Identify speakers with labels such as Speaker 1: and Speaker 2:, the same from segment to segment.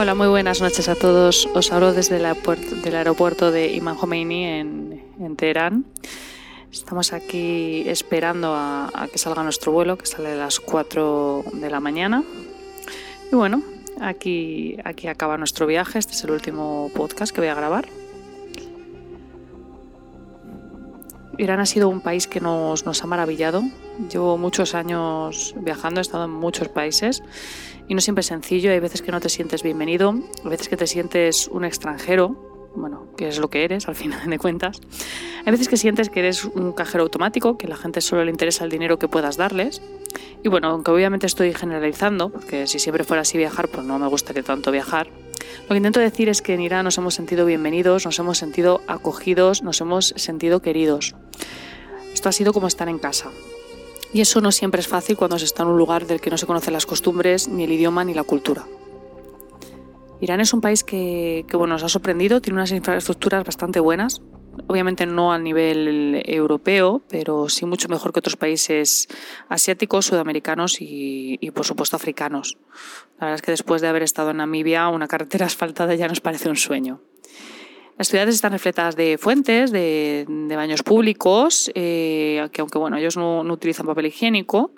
Speaker 1: Hola, muy buenas noches a todos. Os hablo desde el aeropuerto de Imam Khomeini en, Teherán. Estamos aquí esperando a, que salga nuestro vuelo, que sale a las 4 de la mañana. Y bueno, aquí, aquí acaba nuestro viaje. Este es el último podcast que voy a grabar. Irán ha sido un país que nos, ha maravillado. Llevo muchos años viajando, he estado en muchos países y no siempre es sencillo. Hay veces que no te sientes bienvenido, hay veces que te sientes un extranjero, bueno, que es lo que eres al final de cuentas. Hay veces que sientes que eres un cajero automático, que a la gente solo le interesa el dinero que puedas darles. Y bueno, aunque obviamente estoy generalizando, porque si siempre fuera así viajar, pues no me gustaría tanto viajar. Lo que intento decir es que en Irán nos hemos sentido bienvenidos, nos hemos sentido acogidos, nos hemos sentido queridos. Esto ha sido como estar en casa. Y eso no siempre es fácil cuando se está en un lugar del que no se conocen las costumbres, ni el idioma, ni la cultura. Irán es un país que, bueno, nos ha sorprendido, tiene unas infraestructuras bastante buenas, obviamente no a nivel europeo, pero sí mucho mejor que otros países asiáticos, sudamericanos y, por supuesto africanos. La verdad es que después de haber estado en Namibia, una carretera asfaltada ya nos parece un sueño. Las ciudades están refletadas de fuentes, de, baños públicos, eh, que aunque bueno, ellos no, utilizan papel higiénico,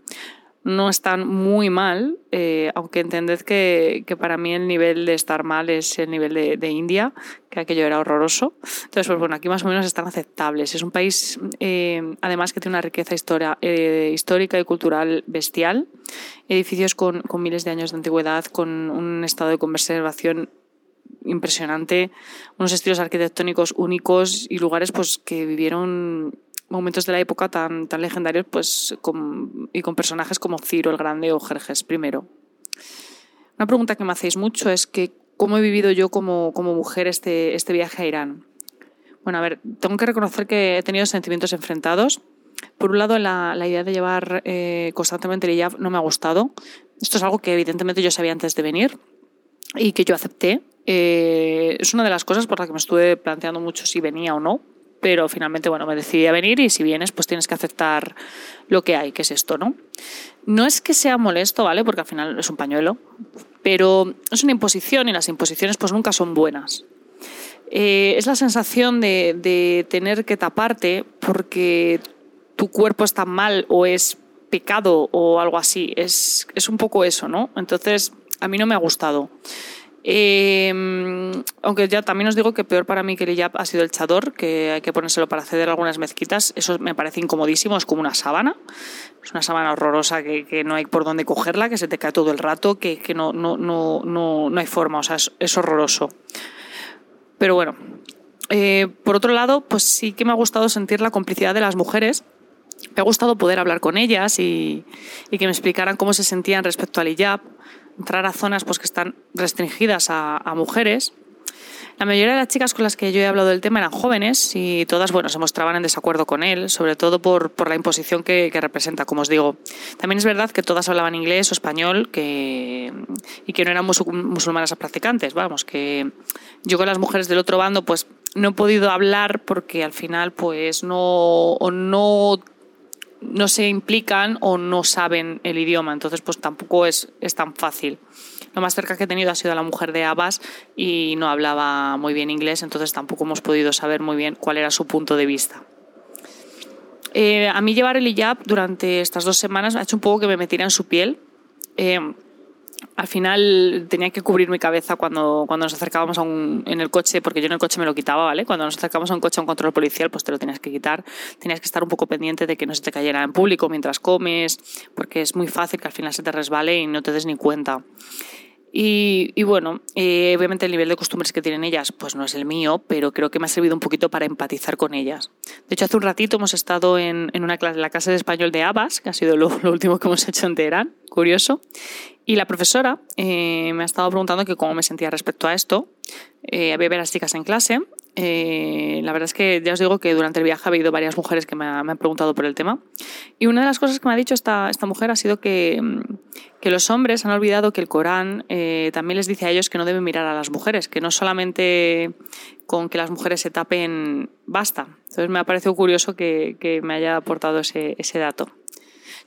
Speaker 1: no están muy mal, eh, aunque entended que, para mí el nivel de estar mal es el nivel de, India, que aquello era horroroso. Entonces, pues bueno, aquí más o menos están aceptables. Es un país, eh, además, que tiene una riqueza histórica y cultural bestial, edificios con, con miles de años de antigüedad, con un estado de conservación impresionante, unos estilos arquitectónicos únicos y lugares pues que vivieron momentos de la época tan, tan legendarios pues, y con personajes como Ciro el Grande o Jerjes I. Una pregunta que me hacéis mucho es que cómo he vivido yo como, como mujer este, este viaje a Irán. Bueno, a ver, tengo que reconocer que he tenido sentimientos enfrentados. Por un lado, la, la idea de llevar eh, constantemente el hijab no me ha gustado. Esto es algo que evidentemente yo sabía antes de venir y que yo acepté. Eh, es una de las cosas por las que me estuve planteando mucho si venía o no, pero finalmente, bueno, me decidí a venir y si vienes, pues tienes que aceptar lo que hay, que es esto, ¿no? No es que sea molesto, ¿vale? Porque al final es un pañuelo, pero es una imposición y las imposiciones pues nunca son buenas. Eh, es la sensación de, de tener que taparte porque tu cuerpo está mal o es pecado o algo así. Es, es un poco eso, ¿no? Entonces, a mí no me ha gustado. Eh, aunque ya también os digo que peor para mí que el hijab ha sido el chador, que hay que ponérselo para acceder a algunas mezquitas. Eso me parece incomodísimo, es como una sábana. Es una sábana horrorosa que, no hay por dónde cogerla, que se te cae todo el rato, que, no, no, no, no, hay forma, o sea, es, horroroso. Pero bueno, eh, por otro lado, pues sí que me ha gustado sentir la complicidad de las mujeres. Me ha gustado poder hablar con ellas y, y que me explicaran cómo se sentían respecto al hijab entrar a zonas pues, que están restringidas a, mujeres. La mayoría de las chicas con las que yo he hablado del tema eran jóvenes y todas bueno, se mostraban en desacuerdo con él, sobre todo por, por la imposición que, representa, como os digo. También es verdad que todas hablaban inglés o español que, y que no eran musulmanas practicantes. Vamos, que yo con las mujeres del otro bando pues no he podido hablar porque al final pues no, no no se implican o no saben el idioma, entonces pues tampoco es, es tan fácil. Lo más cerca que he tenido ha sido la mujer de Abbas y no hablaba muy bien inglés, entonces tampoco hemos podido saber muy bien cuál era su punto de vista. Eh, a mí llevar el hijab durante estas dos semanas ha hecho un poco que me metiera en su piel. Eh, al final tenía que cubrir mi cabeza cuando, cuando nos acercábamos a un, en el coche, porque yo en el coche me lo quitaba, ¿vale? Cuando nos acercábamos a un coche a un control policial, pues te lo tenías que quitar. Tenías que estar un poco pendiente de que no se te cayera en público mientras comes, porque es muy fácil que al final se te resbale y no te des ni cuenta. Y, bueno, eh, obviamente el nivel de costumbres que tienen ellas pues no es el mío, pero creo que me ha servido un poquito para empatizar con ellas. De hecho, hace un ratito hemos estado en, en una clase, la clase de español de Abbas, que ha sido lo, lo, último que hemos hecho en Teherán, curioso, y la profesora eh, me ha estado preguntando que cómo me sentía respecto a esto. Eh, había varias chicas en clase. Eh, la verdad es que ya os digo que durante el viaje ha habido varias mujeres que me, han preguntado por el tema. Y una de las cosas que me ha dicho esta, esta mujer ha sido que, que los hombres han olvidado que el Corán también les dice a ellos que no deben mirar a las mujeres, que no solamente con que las mujeres se tapen basta. Entonces me ha parecido curioso que, que me haya aportado ese, ese dato.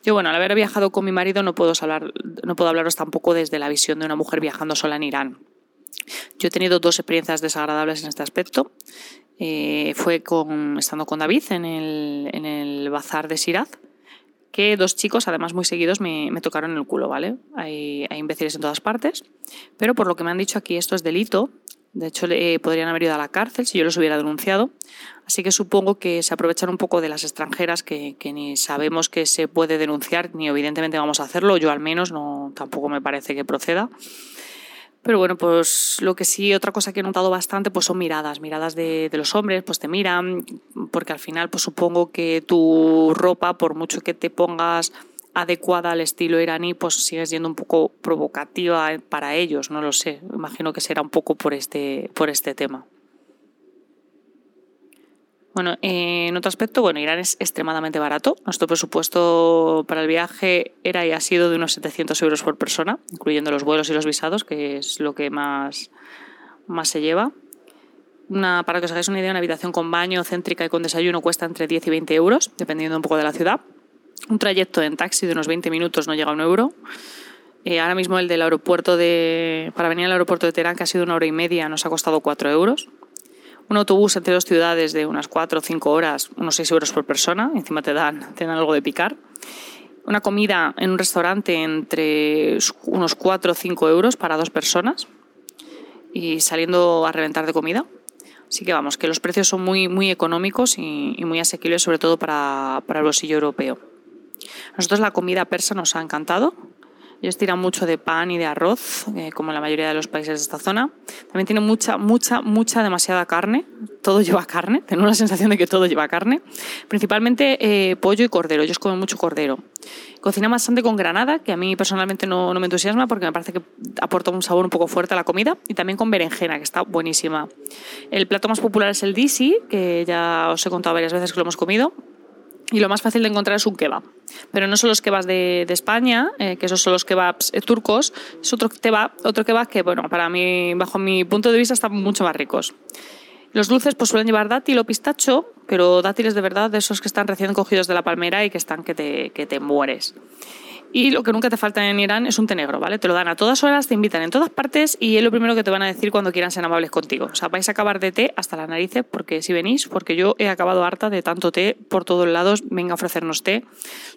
Speaker 1: Yo, bueno, al haber viajado con mi marido no puedo, hablar, no puedo hablaros tampoco desde la visión de una mujer viajando sola en Irán. Yo he tenido dos experiencias desagradables en este aspecto. Eh, fue con, estando con David en el, en el bazar de Siraz, que dos chicos, además muy seguidos, me, me tocaron el culo, ¿vale? Hay, hay, imbéciles en todas partes, pero por lo que me han dicho aquí esto es delito. De hecho, eh, podrían haber ido a la cárcel si yo los hubiera denunciado. Así que supongo que se aprovechan un poco de las extranjeras que, que, ni sabemos que se puede denunciar, ni evidentemente vamos a hacerlo. Yo al menos no, tampoco me parece que proceda. Pero bueno, pues lo que sí, otra cosa que he notado bastante, pues son miradas, miradas de, de, los hombres, pues te miran, porque al final, pues supongo que tu ropa, por mucho que te pongas adecuada al estilo iraní, pues sigue siendo un poco provocativa para ellos, no lo sé. Imagino que será un poco por este, por este tema. Bueno, eh, en otro aspecto, bueno, Irán es extremadamente barato. Nuestro presupuesto para el viaje era y ha sido de unos 700 euros por persona, incluyendo los vuelos y los visados, que es lo que más, más se lleva. Una, para que os hagáis una idea, una habitación con baño, céntrica y con desayuno cuesta entre 10 y 20 euros, dependiendo un poco de la ciudad. Un trayecto en taxi de unos 20 minutos no llega a un euro. Eh, ahora mismo el del aeropuerto de. Para venir al aeropuerto de Teherán, que ha sido una hora y media, nos ha costado 4 euros un autobús entre dos ciudades de unas 4 o 5 horas, unos 6 euros por persona, encima te dan, te algo de picar. Una comida en un restaurante entre unos 4 o 5 euros para dos personas y saliendo a reventar de comida. Así que vamos, que los precios son muy, muy económicos y, y muy asequibles, sobre todo para, para el bolsillo europeo. A nosotros la comida persa nos ha encantado. Ellos tiran mucho de pan y de arroz, eh, como la mayoría de los países de esta zona. También tienen mucha, mucha, mucha, demasiada carne. Todo lleva carne. Tengo la sensación de que todo lleva carne. Principalmente eh, pollo y cordero. Ellos comen mucho cordero. Cocina bastante con granada, que a mí personalmente no, no, me entusiasma porque me parece que aporta un sabor un poco fuerte a la comida. Y también con berenjena, que está buenísima. El plato más popular es el disi, que ya os he contado varias veces que lo hemos comido. Y lo más fácil de encontrar es un kebab. Pero no son los kebabs de, de España, eh, que esos son los kebabs eh, turcos, es otro kebab, otro kebab que, bueno, para mí, bajo mi punto de vista, están mucho más ricos. Los dulces pues suelen llevar dátil o pistacho, pero dátiles de verdad, de esos que están recién cogidos de la palmera y que están que te, que te mueres. Y lo que nunca te falta en Irán es un té negro, ¿vale? Te lo dan a todas horas, te invitan en todas partes y es lo primero que te van a decir cuando quieran ser amables contigo. O sea, vais a acabar de té hasta las narices porque si venís, porque yo he acabado harta de tanto té por todos lados, venga a ofrecernos té.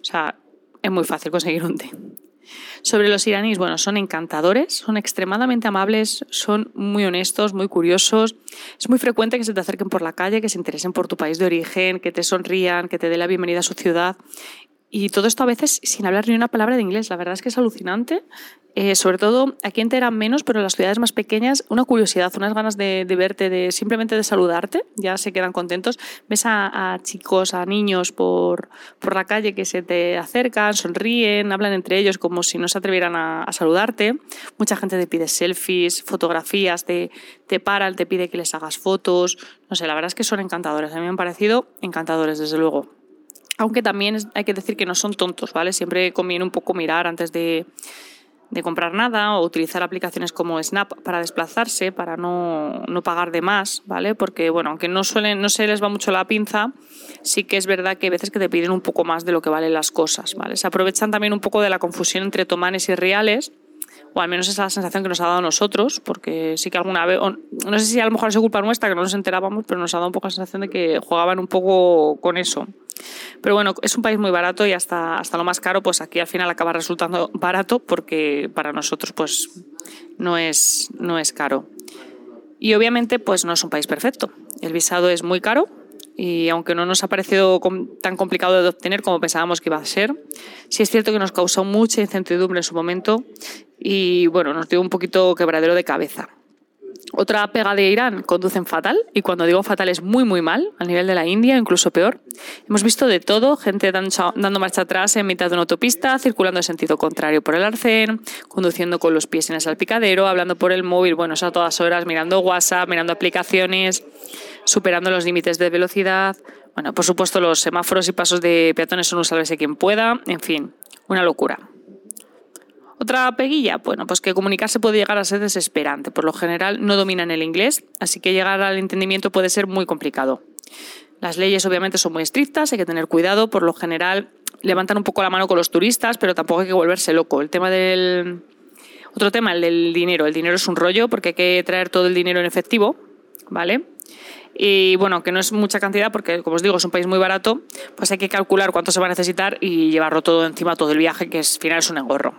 Speaker 1: O sea, es muy fácil conseguir un té. Sobre los iraníes, bueno, son encantadores, son extremadamente amables, son muy honestos, muy curiosos. Es muy frecuente que se te acerquen por la calle, que se interesen por tu país de origen, que te sonrían, que te dé la bienvenida a su ciudad. Y todo esto a veces sin hablar ni una palabra de inglés. La verdad es que es alucinante. Eh, sobre todo aquí en Teherán menos, pero en las ciudades más pequeñas, una curiosidad, unas ganas de, verte, de simplemente de saludarte, ya se quedan contentos. Ves a, chicos, a niños por, por la calle que se te acercan, sonríen, hablan entre ellos como si no se atrevieran a, a saludarte. Mucha gente te pide selfies, fotografías, te, te paran, te pide que les hagas fotos. No sé, la verdad es que son encantadores. A mí me han parecido encantadores, desde luego aunque también hay que decir que no son tontos, ¿vale? Siempre conviene un poco mirar antes de, de comprar nada o utilizar aplicaciones como Snap para desplazarse, para no, no, pagar de más, ¿vale? Porque, bueno, aunque no, suelen, no se les va mucho la pinza, sí que es verdad que hay veces que te piden un poco más de lo que valen las cosas, ¿vale? Se aprovechan también un poco de la confusión entre tomanes y reales, o al menos esa es la sensación que nos ha dado a nosotros, porque sí que alguna vez, no sé si a lo mejor es culpa nuestra, que no nos enterábamos, pero nos ha dado un poco la sensación de que jugaban un poco con eso. Pero bueno, es un país muy barato y hasta, hasta lo más caro, pues aquí al final acaba resultando barato porque para nosotros pues no es, no es caro. Y obviamente pues no es un país perfecto. El visado es muy caro y aunque no nos ha parecido tan complicado de obtener como pensábamos que iba a ser, sí es cierto que nos causó mucha incertidumbre en su momento y bueno, nos dio un poquito quebradero de cabeza. Otra pega de Irán, conducen fatal, y cuando digo fatal es muy, muy mal, al nivel de la India, incluso peor. Hemos visto de todo, gente dando marcha atrás en mitad de una autopista, circulando en sentido contrario por el arcén, conduciendo con los pies en el salpicadero, hablando por el móvil, bueno, a todas horas, mirando WhatsApp, mirando aplicaciones, superando los límites de velocidad. Bueno, por supuesto, los semáforos y pasos de peatones son un sálvese quien pueda, en fin, una locura. Otra peguilla, bueno, pues que comunicarse puede llegar a ser desesperante. Por lo general no dominan el inglés, así que llegar al entendimiento puede ser muy complicado. Las leyes obviamente son muy estrictas, hay que tener cuidado. Por lo general levantan un poco la mano con los turistas, pero tampoco hay que volverse loco. El tema del Otro tema, el del dinero. El dinero es un rollo porque hay que traer todo el dinero en efectivo, ¿vale? Y bueno, que no es mucha cantidad porque, como os digo, es un país muy barato, pues hay que calcular cuánto se va a necesitar y llevarlo todo encima, todo el viaje, que al final es un engorro.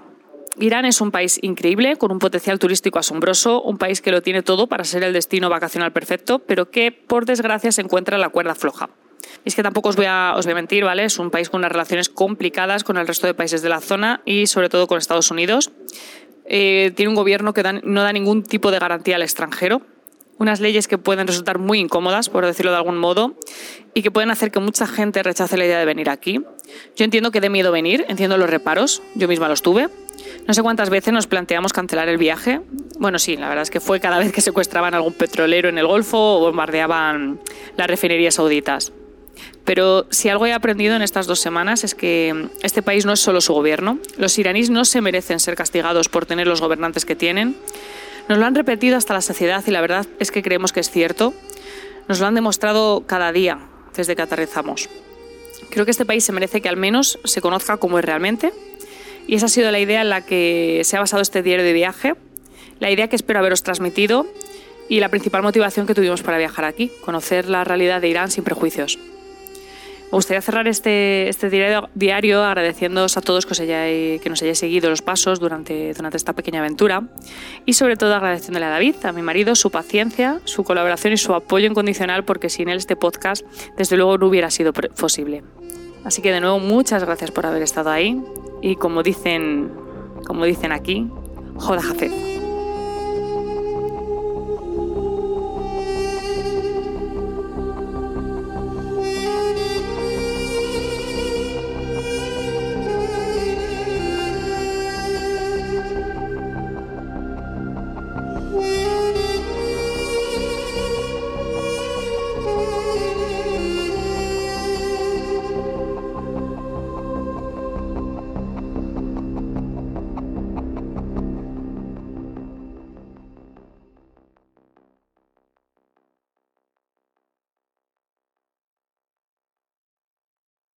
Speaker 1: Irán es un país increíble, con un potencial turístico asombroso, un país que lo tiene todo para ser el destino vacacional perfecto, pero que por desgracia se encuentra en la cuerda floja. Y es que tampoco os voy, a, os voy a mentir, ¿vale? Es un país con unas relaciones complicadas con el resto de países de la zona y sobre todo con Estados Unidos. Eh, tiene un gobierno que no da ningún tipo de garantía al extranjero, unas leyes que pueden resultar muy incómodas, por decirlo de algún modo, y que pueden hacer que mucha gente rechace la idea de venir aquí. Yo entiendo que dé miedo venir, entiendo los reparos, yo misma los tuve. No sé cuántas veces nos planteamos cancelar el viaje. Bueno, sí, la verdad es que fue cada vez que secuestraban algún petrolero en el Golfo o bombardeaban las refinerías sauditas. Pero si algo he aprendido en estas dos semanas es que este país no es solo su gobierno. Los iraníes no se merecen ser castigados por tener los gobernantes que tienen. Nos lo han repetido hasta la saciedad y la verdad es que creemos que es cierto. Nos lo han demostrado cada día desde que aterrizamos. Creo que este país se merece que al menos se conozca como es realmente. Y esa ha sido la idea en la que se ha basado este diario de viaje, la idea que espero haberos transmitido y la principal motivación que tuvimos para viajar aquí, conocer la realidad de Irán sin prejuicios. Me gustaría cerrar este, este diario agradeciéndoos a todos que, que nos hayáis seguido los pasos durante, durante esta pequeña aventura y sobre todo agradeciéndole a David, a mi marido, su paciencia, su colaboración y su apoyo incondicional porque sin él este podcast desde luego no hubiera sido posible. Así que de nuevo muchas gracias por haber estado ahí y como dicen, como dicen aquí, joda Jafet.